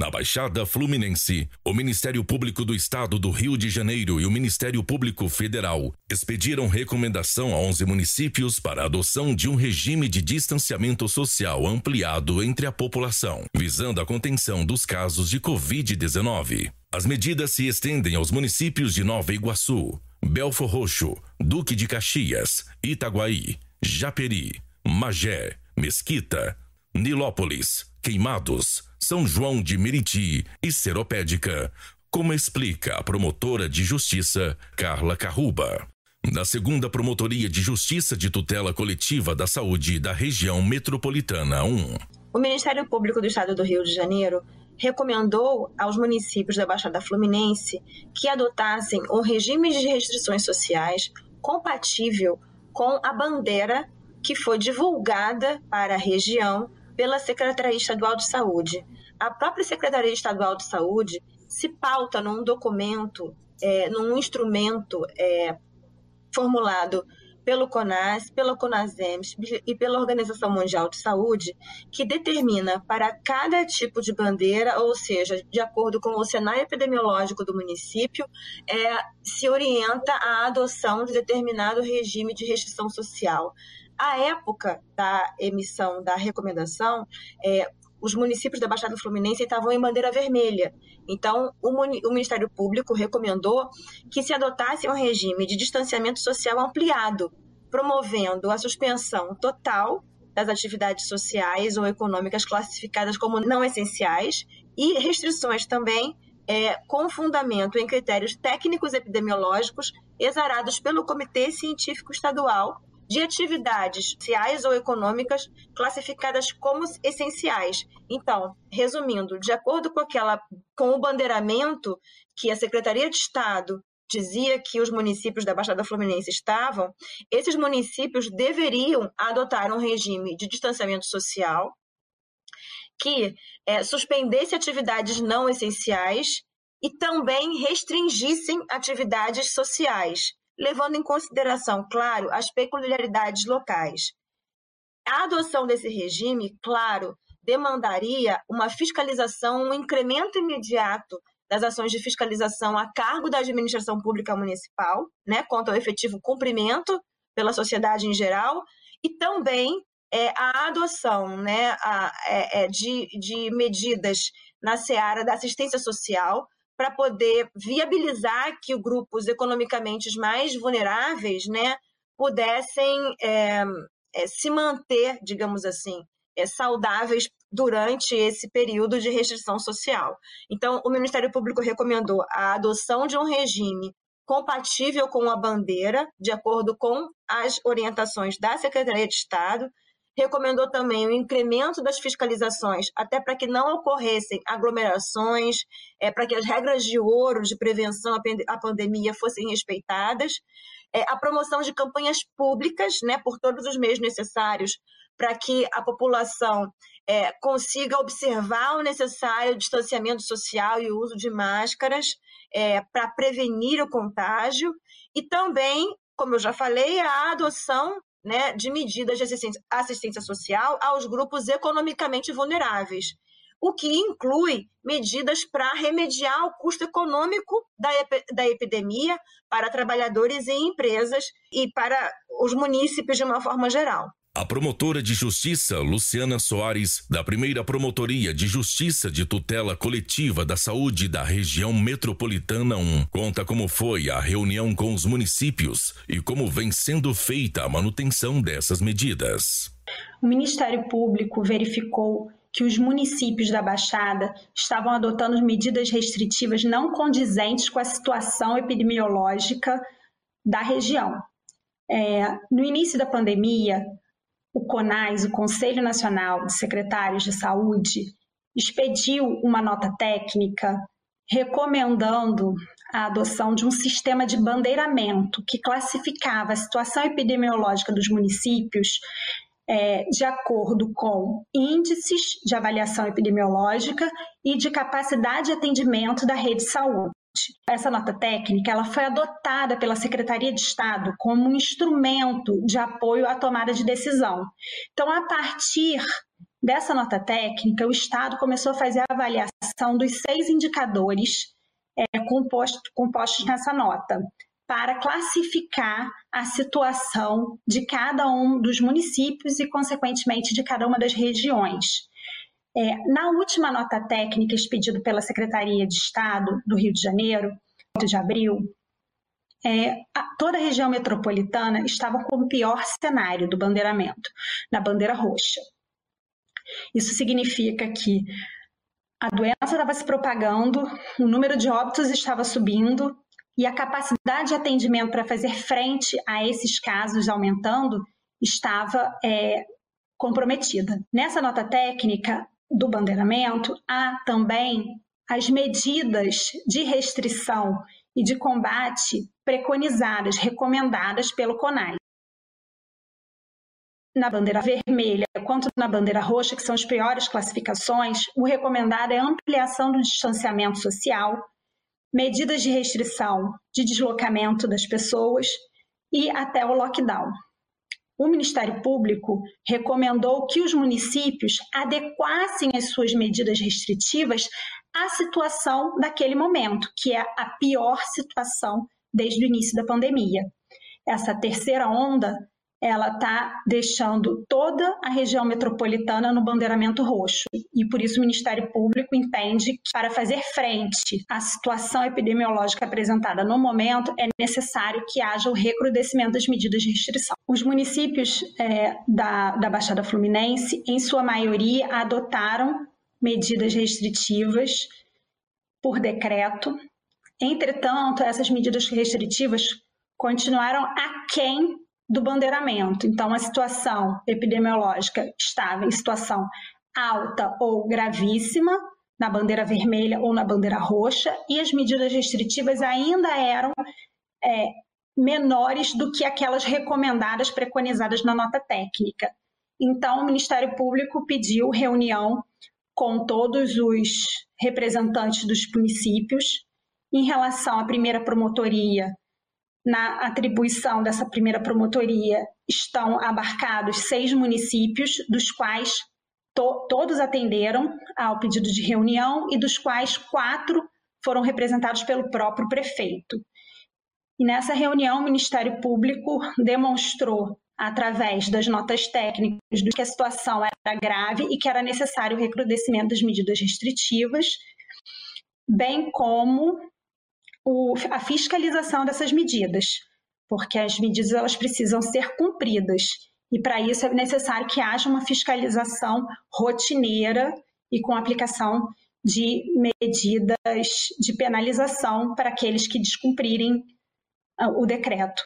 Na Baixada Fluminense, o Ministério Público do Estado do Rio de Janeiro e o Ministério Público Federal expediram recomendação a 11 municípios para a adoção de um regime de distanciamento social ampliado entre a população, visando a contenção dos casos de Covid-19. As medidas se estendem aos municípios de Nova Iguaçu, Belfor Roxo, Duque de Caxias, Itaguaí, Japeri, Magé, Mesquita, Nilópolis, Queimados, São João de Meriti e Seropédica, como explica a promotora de justiça Carla Carruba. Da segunda Promotoria de Justiça de Tutela Coletiva da Saúde da Região Metropolitana 1. O Ministério Público do Estado do Rio de Janeiro recomendou aos municípios da Baixada Fluminense que adotassem um regime de restrições sociais compatível com a bandeira que foi divulgada para a região pela Secretaria Estadual de Saúde. A própria Secretaria Estadual de Saúde se pauta num documento, é, num instrumento é, formulado pelo CONAS, pela CONASEMS e pela Organização Mundial de Saúde, que determina para cada tipo de bandeira, ou seja, de acordo com o cenário epidemiológico do município, é, se orienta a adoção de determinado regime de restrição social. À época da emissão da recomendação, é, os municípios da Baixada Fluminense estavam em bandeira vermelha. Então, o, o, Ministério Público recomendou que se adotasse um regime de distanciamento social ampliado, promovendo a suspensão total das atividades sociais ou econômicas classificadas como não essenciais e restrições também é, com fundamento em critérios técnicos epidemiológicos exarados pelo Comitê Científico Estadual de atividades sociais ou econômicas classificadas como essenciais. Então, resumindo, de acordo com aquela com o bandeiramento que a Secretaria de Estado dizia que os municípios da Baixada Fluminense estavam, esses municípios deveriam adotar um regime de distanciamento social que é, suspendesse atividades não essenciais e também restringissem atividades sociais levando em consideração, claro, as peculiaridades locais. A adoção desse regime, claro, demandaria uma fiscalização, um incremento imediato das ações de fiscalização a cargo da administração pública municipal, né, quanto ao efetivo cumprimento pela sociedade em geral, e também é, a adoção né, a, é, é de, de medidas na seara da assistência social, para poder viabilizar que grupos economicamente mais vulneráveis né, pudessem é, é, se manter, digamos assim, é, saudáveis durante esse período de restrição social. Então, o Ministério Público recomendou a adoção de um regime compatível com a bandeira, de acordo com as orientações da Secretaria de Estado, recomendou também o incremento das fiscalizações, até para que não ocorressem aglomerações, é, para que as regras de ouro de prevenção à pandemia fossem respeitadas, é, a promoção de campanhas públicas, né, por todos os meios necessários, para que a população é, consiga observar o necessário distanciamento social e o uso de máscaras é, para prevenir o contágio, e também, como eu já falei, a adoção né, de medidas de assistência, assistência social aos grupos economicamente vulneráveis, o que inclui medidas para remediar o custo econômico da, da epidemia para trabalhadores e empresas e para os munícipes de uma forma geral. A promotora de justiça Luciana Soares, da primeira Promotoria de Justiça de Tutela Coletiva da Saúde da região metropolitana 1, conta como foi a reunião com os municípios e como vem sendo feita a manutenção dessas medidas. O Ministério Público verificou que os municípios da Baixada estavam adotando medidas restritivas não condizentes com a situação epidemiológica da região. É, no início da pandemia, o CONAS, o Conselho Nacional de Secretários de Saúde, expediu uma nota técnica recomendando a adoção de um sistema de bandeiramento que classificava a situação epidemiológica dos municípios é, de acordo com índices de avaliação epidemiológica e de capacidade de atendimento da rede de saúde. Essa nota técnica ela foi adotada pela Secretaria de Estado como um instrumento de apoio à tomada de decisão. Então, a partir dessa nota técnica, o Estado começou a fazer a avaliação dos seis indicadores é, compostos, compostos nessa nota, para classificar a situação de cada um dos municípios e, consequentemente, de cada uma das regiões. É, na última nota técnica expedida pela Secretaria de Estado do Rio de Janeiro, 8 de abril, é, toda a região metropolitana estava com o pior cenário do bandeiramento, na bandeira roxa. Isso significa que a doença estava se propagando, o número de óbitos estava subindo e a capacidade de atendimento para fazer frente a esses casos aumentando estava é, comprometida. Nessa nota técnica do bandeiramento, há também as medidas de restrição e de combate preconizadas, recomendadas pelo CONAI. Na bandeira vermelha quanto na bandeira roxa, que são as piores classificações, o recomendado é ampliação do distanciamento social, medidas de restrição de deslocamento das pessoas e até o lockdown. O Ministério Público recomendou que os municípios adequassem as suas medidas restritivas à situação daquele momento, que é a pior situação desde o início da pandemia. Essa terceira onda ela está deixando toda a região metropolitana no bandeiramento roxo. E por isso o Ministério Público entende que para fazer frente à situação epidemiológica apresentada no momento, é necessário que haja o recrudescimento das medidas de restrição. Os municípios é, da, da Baixada Fluminense, em sua maioria, adotaram medidas restritivas por decreto. Entretanto, essas medidas restritivas continuaram aquém do bandeiramento. Então, a situação epidemiológica estava em situação alta ou gravíssima na bandeira vermelha ou na bandeira roxa, e as medidas restritivas ainda eram é, menores do que aquelas recomendadas, preconizadas na nota técnica. Então, o Ministério Público pediu reunião com todos os representantes dos municípios em relação à primeira promotoria na atribuição dessa primeira promotoria estão abarcados seis municípios, dos quais to todos atenderam ao pedido de reunião e dos quais quatro foram representados pelo próprio prefeito. E nessa reunião, o Ministério Público demonstrou, através das notas técnicas, que a situação era grave e que era necessário o recrudescimento das medidas restritivas, bem como o, a fiscalização dessas medidas, porque as medidas elas precisam ser cumpridas e para isso é necessário que haja uma fiscalização rotineira e com aplicação de medidas de penalização para aqueles que descumprirem ah, o decreto.